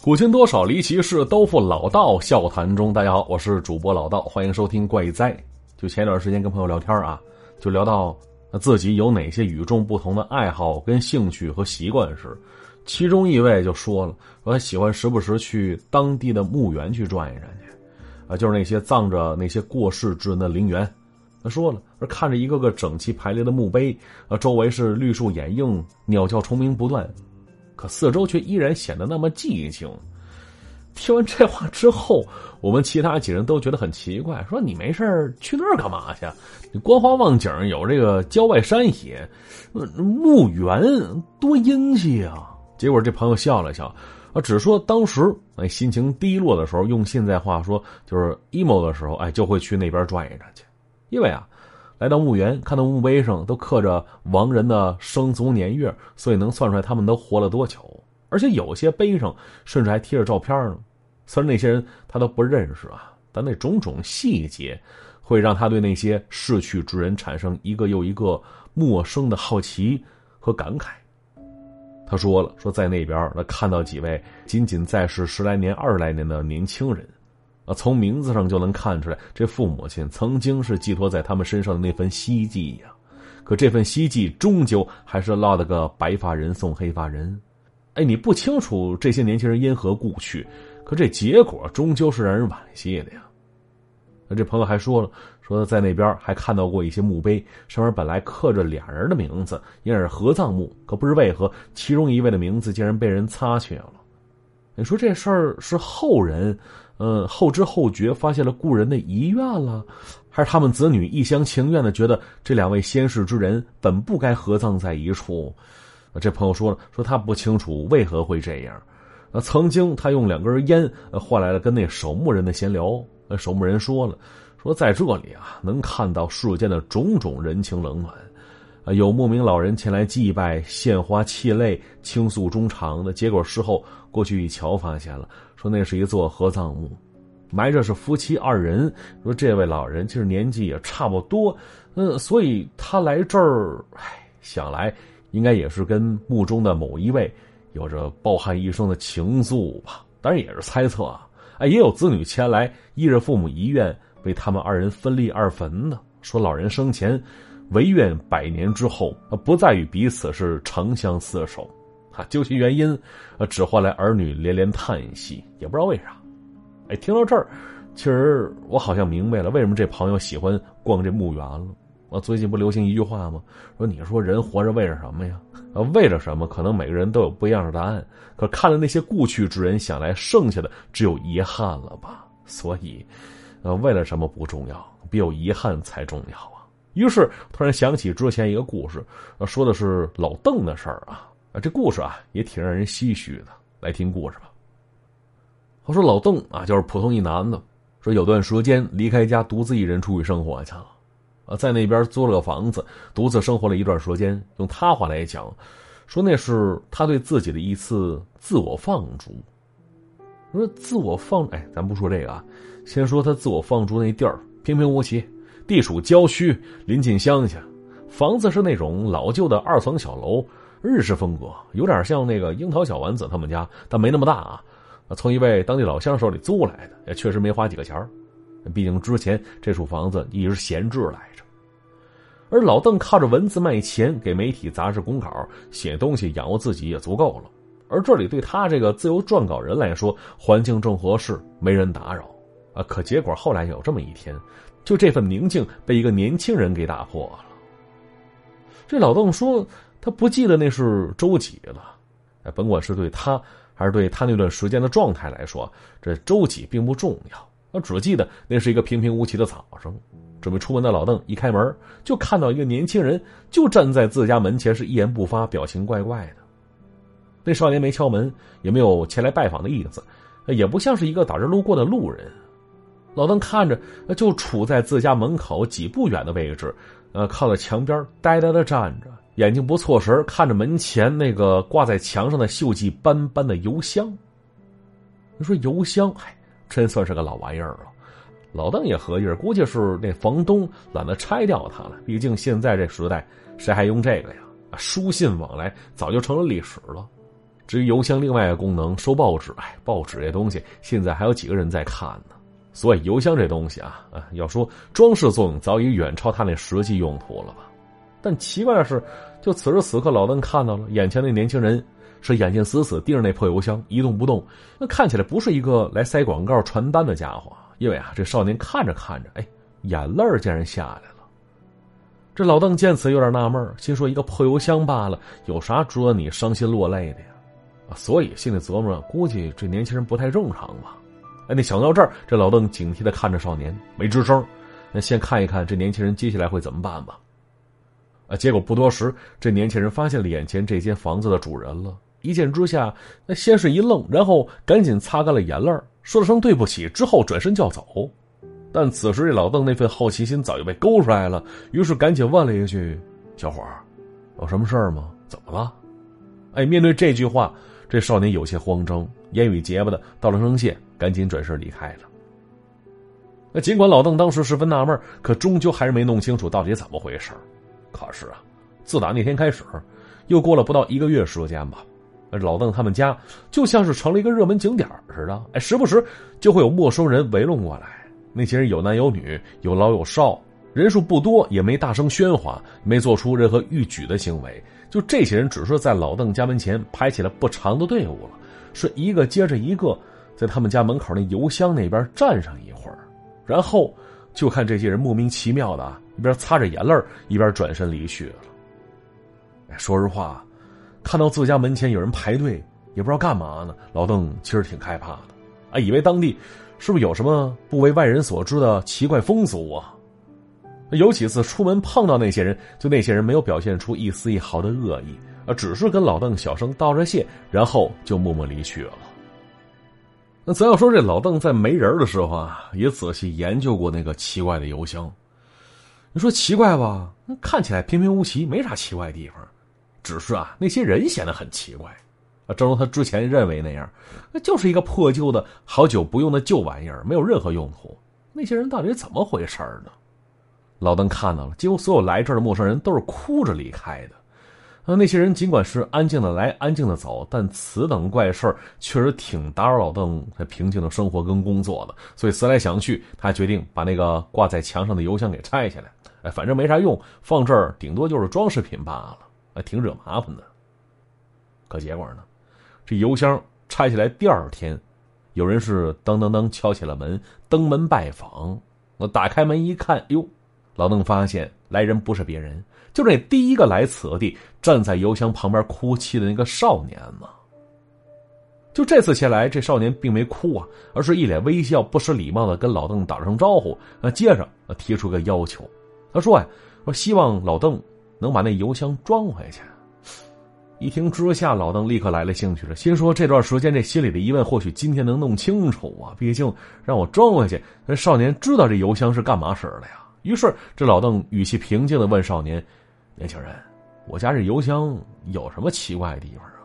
古今多少离奇事，都付老道笑谈中。大家好，我是主播老道，欢迎收听怪哉。就前一段时间跟朋友聊天啊，就聊到自己有哪些与众不同的爱好、跟兴趣和习惯时，其中一位就说了，说他喜欢时不时去当地的墓园去转一转去，啊，就是那些葬着那些过世之人的陵园。他说了，看着一个个整齐排列的墓碑，啊，周围是绿树掩映，鸟叫虫鸣不断。可四周却依然显得那么寂静。听完这话之后，我们其他几人都觉得很奇怪，说：“你没事去那儿干嘛去？你观花望景，有这个郊外山野，墓园多阴气啊！”结果这朋友笑了笑，啊，只说当时哎心情低落的时候，用现在话说就是 emo 的时候，哎就会去那边转一转去，因为啊。来到墓园，看到墓碑上都刻着亡人的生卒年月，所以能算出来他们都活了多久。而且有些碑上甚至还贴着照片呢。虽然那些人他都不认识啊，但那种种细节会让他对那些逝去之人产生一个又一个陌生的好奇和感慨。他说了，说在那边他看到几位仅仅在世十来年、二十来年的年轻人。啊，从名字上就能看出来，这父母亲曾经是寄托在他们身上的那份希冀呀。可这份希冀终究还是落得个白发人送黑发人。哎，你不清楚这些年轻人因何故去，可这结果终究是让人惋惜的呀。那这朋友还说了，说在那边还看到过一些墓碑，上面本来刻着俩人的名字，应该是合葬墓，可不知为何其中一位的名字竟然被人擦去了。你说这事儿是后人，嗯，后知后觉发现了故人的遗愿了，还是他们子女一厢情愿的觉得这两位先世之人本不该合葬在一处？这朋友说了，说他不清楚为何会这样。啊，曾经他用两根烟换来了跟那守墓人的闲聊。那守墓人说了，说在这里啊，能看到世间的种种人情冷暖。有牧民老人前来祭拜，献花泣泪，倾诉衷肠的。结果事后过去一瞧，发现了，说那是一座合葬墓，埋着是夫妻二人。说这位老人其实年纪也差不多，嗯，所以他来这儿，唉，想来应该也是跟墓中的某一位有着抱憾一生的情愫吧。当然也是猜测啊。哎，也有子女前来依着父母遗愿，为他们二人分立二坟的。说老人生前。唯愿百年之后，不再与彼此是长相厮守，啊，究其原因，呃，只换来儿女连连叹息，也不知道为啥。哎，听到这儿，其实我好像明白了为什么这朋友喜欢逛这墓园了。我最近不流行一句话吗？说你说人活着为了什么呀？啊，为了什么？可能每个人都有不一样的答案。可看了那些故去之人，想来剩下的只有遗憾了吧？所以，呃，为了什么不重要，比有遗憾才重要啊。于是突然想起之前一个故事，说的是老邓的事儿啊。这故事啊也挺让人唏嘘的。来听故事吧。我说老邓啊，就是普通一男的，说有段时间离开家，独自一人出去生活去了。啊，在那边租了个房子，独自生活了一段时间。用他话来讲，说那是他对自己的一次自我放逐。说自我放，哎，咱不说这个啊，先说他自我放逐那地儿平平无奇。地属郊区，临近乡下，房子是那种老旧的二层小楼，日式风格，有点像那个樱桃小丸子他们家，但没那么大啊。从一位当地老乡手里租来的，也确实没花几个钱毕竟之前这处房子一直闲置来着。而老邓靠着文字卖钱，给媒体杂志公稿，写东西养活自己也足够了。而这里对他这个自由撰稿人来说，环境正合适，没人打扰啊。可结果后来有这么一天。就这份宁静被一个年轻人给打破了。这老邓说他不记得那是周几了，甭管是对他还是对他那段时间的状态来说，这周几并不重要。他只记得那是一个平平无奇的早上，准备出门的老邓一开门就看到一个年轻人就站在自家门前，是一言不发，表情怪怪的。那少年没敲门，也没有前来拜访的意思，也不像是一个打这路过的路人。老邓看着，就处在自家门口几步远的位置，呃，靠在墙边呆呆的站着，眼睛不错神看着门前那个挂在墙上的锈迹斑斑的邮箱。你说邮箱，哎，真算是个老玩意儿了。老邓也合计，估计是那房东懒得拆掉它了。毕竟现在这时代，谁还用这个呀？书信往来早就成了历史了。至于邮箱另外一个功能收报纸，哎，报纸这东西现在还有几个人在看呢？所以邮箱这东西啊，啊，要说装饰作用早已远超它那实际用途了吧？但奇怪的是，就此时此刻，老邓看到了眼前那年轻人是眼睛死死盯着那破邮箱，一动不动。那看起来不是一个来塞广告传单的家伙，因为啊，这少年看着看着，哎，眼泪竟然下来了。这老邓见此有点纳闷，心说：一个破邮箱罢了，有啥值得你伤心落泪的呀？所以心里琢磨，估计这年轻人不太正常吧。哎，那想到这儿，这老邓警惕的看着少年，没吱声。那先看一看这年轻人接下来会怎么办吧。啊，结果不多时，这年轻人发现了眼前这间房子的主人了。一见之下，那先是一愣，然后赶紧擦干了眼泪，说了声对不起，之后转身就要走。但此时这老邓那份好奇心早就被勾出来了，于是赶紧问了一句：“小伙儿，有什么事儿吗？怎么了？”哎，面对这句话，这少年有些慌张，言语结巴的道了声谢。赶紧转身离开了。那尽管老邓当时十分纳闷，可终究还是没弄清楚到底怎么回事可是啊，自打那天开始，又过了不到一个月时间吧，老邓他们家就像是成了一个热门景点似的。哎，时不时就会有陌生人围拢过来。那些人有男有女，有老有少，人数不多，也没大声喧哗，没做出任何逾矩的行为。就这些人，只是在老邓家门前排起了不长的队伍了，是一个接着一个。在他们家门口那邮箱那边站上一会儿，然后就看这些人莫名其妙的，一边擦着眼泪一边转身离去了。说实话，看到自家门前有人排队，也不知道干嘛呢。老邓其实挺害怕的，啊，以为当地是不是有什么不为外人所知的奇怪风俗啊？有几次出门碰到那些人，就那些人没有表现出一丝一毫的恶意，啊，只是跟老邓小声道着谢，然后就默默离去了。那咱要说这老邓在没人的时候啊，也仔细研究过那个奇怪的邮箱。你说奇怪吧？那看起来平平无奇，没啥奇怪地方。只是啊，那些人显得很奇怪。啊，正如他之前认为那样，那就是一个破旧的好久不用的旧玩意儿，没有任何用途。那些人到底怎么回事呢？老邓看到了，几乎所有来这儿的陌生人都是哭着离开的。那那些人尽管是安静的来，安静的走，但此等怪事儿确实挺打扰老邓平静的生活跟工作的。所以思来想去，他决定把那个挂在墙上的邮箱给拆下来。哎，反正没啥用，放这儿顶多就是装饰品罢了，哎，挺惹麻烦的。可结果呢，这邮箱拆下来第二天，有人是噔噔噔敲起了门，登门拜访。我打开门一看，哟，老邓发现来人不是别人。就是那第一个来此地、站在邮箱旁边哭泣的那个少年嘛。就这次前来，这少年并没哭啊，而是一脸微笑、不失礼貌的跟老邓打声招呼。啊，接着提出个要求，他说：“呀，说希望老邓能把那邮箱装回去。”一听之下，老邓立刻来了兴趣了，心说：“这段时间这心里的疑问，或许今天能弄清楚啊！毕竟让我装回去，那少年知道这邮箱是干嘛使的呀？”于是，这老邓语气平静的问少年。年轻人，我家这邮箱有什么奇怪的地方啊？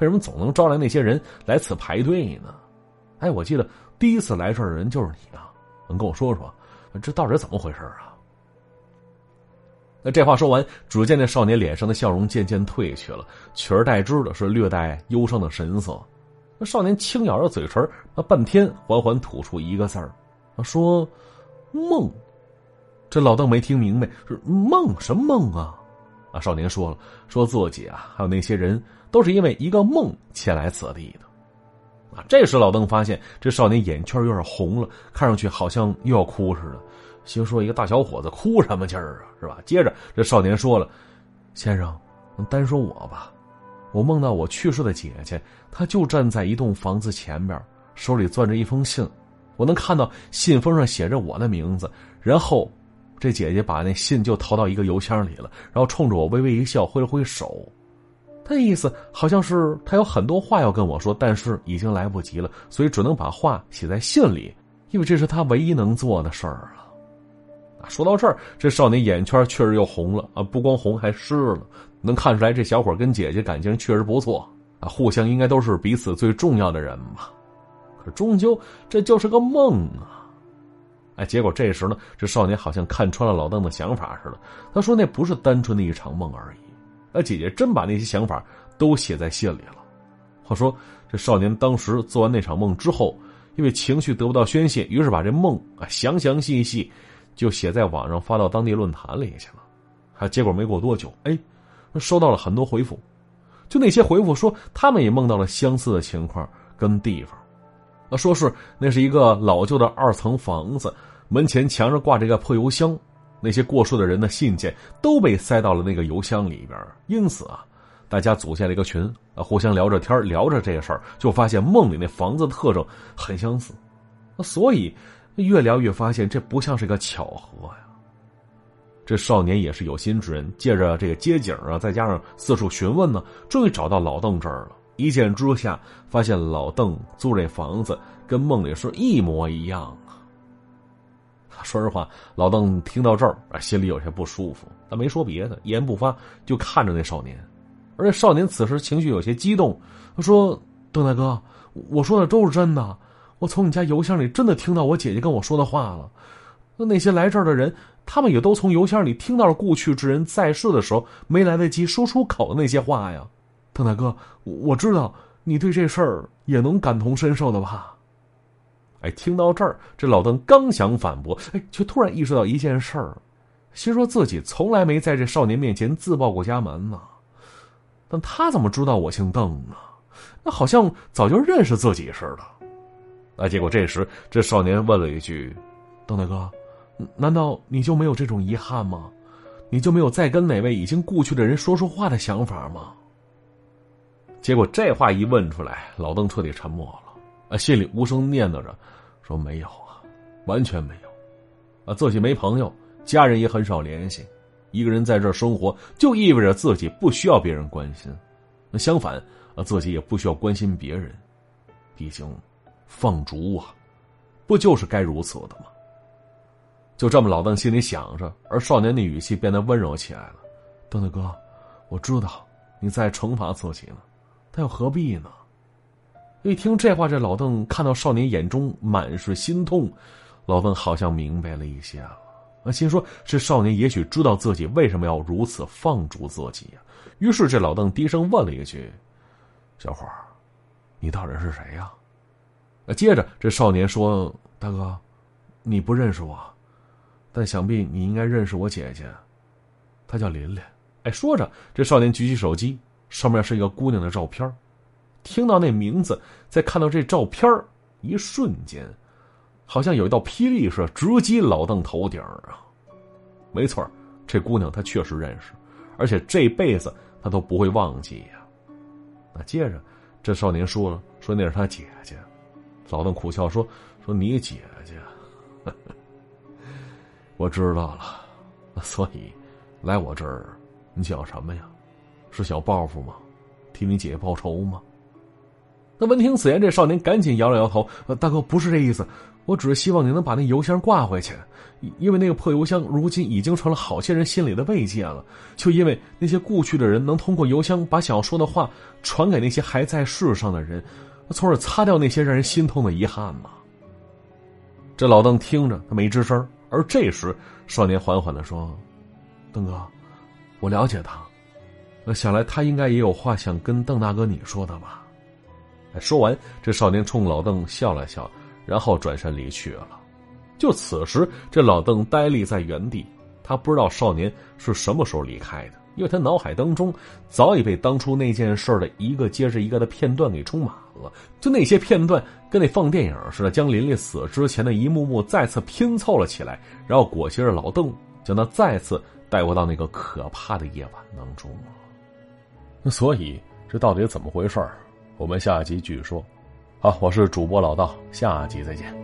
为什么总能招来那些人来此排队呢？哎，我记得第一次来这儿的人就是你啊！能跟我说说，这到底怎么回事啊？那这话说完，只见那少年脸上的笑容渐渐褪去了，取而代之的是略带忧伤的神色。那少年轻咬着嘴唇，那半天缓缓吐出一个字儿，说：“梦。”这老邓没听明白，是梦什么梦啊？啊！少年说了，说自己啊，还有那些人，都是因为一个梦前来此地的。啊！这时老邓发现这少年眼圈有点红了，看上去好像又要哭似的，心说一个大小伙子哭什么劲儿啊，是吧？接着这少年说了：“先生，单说我吧，我梦到我去世的姐姐，她就站在一栋房子前边，手里攥着一封信，我能看到信封上写着我的名字，然后。”这姐姐把那信就投到一个邮箱里了，然后冲着我微微一笑，挥了挥手。他的意思好像是他有很多话要跟我说，但是已经来不及了，所以只能把话写在信里，因为这是他唯一能做的事儿了。啊，说到这儿，这少年眼圈确实又红了啊，不光红还湿了，能看出来这小伙跟姐姐感情确实不错啊，互相应该都是彼此最重要的人嘛。可终究这就是个梦啊。哎，结果这时呢，这少年好像看穿了老邓的想法似的。他说：“那不是单纯的一场梦而已。”那姐姐真把那些想法都写在信里了。话说这少年当时做完那场梦之后，因为情绪得不到宣泄，于是把这梦啊详详细细就写在网上发到当地论坛里去了。啊，结果没过多久，哎，收到了很多回复，就那些回复说他们也梦到了相似的情况跟地方，啊，说是那是一个老旧的二层房子，门前墙上挂着一个破邮箱。那些过世的人的信件都被塞到了那个邮箱里边，因此啊，大家组建了一个群啊，互相聊着天聊着这个事儿，就发现梦里那房子的特征很相似，所以越聊越发现这不像是个巧合呀。这少年也是有心之人，借着这个街景啊，再加上四处询问呢，终于找到老邓这儿了。一见之下，发现老邓租这房子跟梦里是一模一样。说实话，老邓听到这儿啊，心里有些不舒服，他没说别的，一言不发，就看着那少年。而且少年此时情绪有些激动，他说：“邓大哥，我说的都是真的，我从你家邮箱里真的听到我姐姐跟我说的话了。那那些来这儿的人，他们也都从邮箱里听到了故去之人在世的时候没来得及说出口的那些话呀。邓大哥，我知道你对这事儿也能感同身受的吧。”哎，听到这儿，这老邓刚想反驳，哎，却突然意识到一件事儿，心说自己从来没在这少年面前自报过家门呢。但他怎么知道我姓邓呢？那好像早就认识自己似的。啊，结果这时这少年问了一句：“邓大哥，难道你就没有这种遗憾吗？你就没有再跟哪位已经故去的人说说话的想法吗？”结果这话一问出来，老邓彻底沉默了。啊，心里无声念叨着，说没有啊，完全没有，啊，自己没朋友，家人也很少联系，一个人在这生活，就意味着自己不需要别人关心，那相反，啊，自己也不需要关心别人，毕竟，放逐啊，不就是该如此的吗？就这么，老邓心里想着，而少年的语气变得温柔起来了。邓大哥，我知道你在惩罚自己呢，他又何必呢？一听这话，这老邓看到少年眼中满是心痛，老邓好像明白了一些了。啊，心说这少年也许知道自己为什么要如此放逐自己呀。于是这老邓低声问了一句：“小伙儿，你到底是谁呀？”啊，接着这少年说：“大哥，你不认识我，但想必你应该认识我姐姐，她叫琳琳。”哎，说着，这少年举起手机，上面是一个姑娘的照片听到那名字，再看到这照片一瞬间，好像有一道霹雳似的直击老邓头顶啊！没错这姑娘他确实认识，而且这辈子他都不会忘记呀。那接着，这少年说了，说那是他姐姐。老邓苦笑说：“说你姐姐，我知道了。所以，来我这儿，你叫什么呀？是小报复吗？替你姐姐报仇吗？”那闻听此言，这少年赶紧摇了摇头：“大哥，不是这意思，我只是希望你能把那邮箱挂回去，因为那个破邮箱如今已经成了好些人心里的慰藉了。就因为那些故去的人能通过邮箱把想要说的话传给那些还在世上的人，从而擦掉那些让人心痛的遗憾嘛。”这老邓听着，他没吱声。而这时，少年缓缓的说：“邓哥，我了解他，那想来他应该也有话想跟邓大哥你说的吧。”说完，这少年冲老邓笑了笑，然后转身离去了。就此时，这老邓呆立在原地，他不知道少年是什么时候离开的，因为他脑海当中早已被当初那件事的一个接着一个的片段给充满了。就那些片段，跟那放电影似的，将林丽死之前的一幕幕再次拼凑了起来，然后裹挟着老邓，将他再次带回到那个可怕的夜晚当中。那那所以，这到底怎么回事儿？我们下集继续说，好，我是主播老道，下集再见。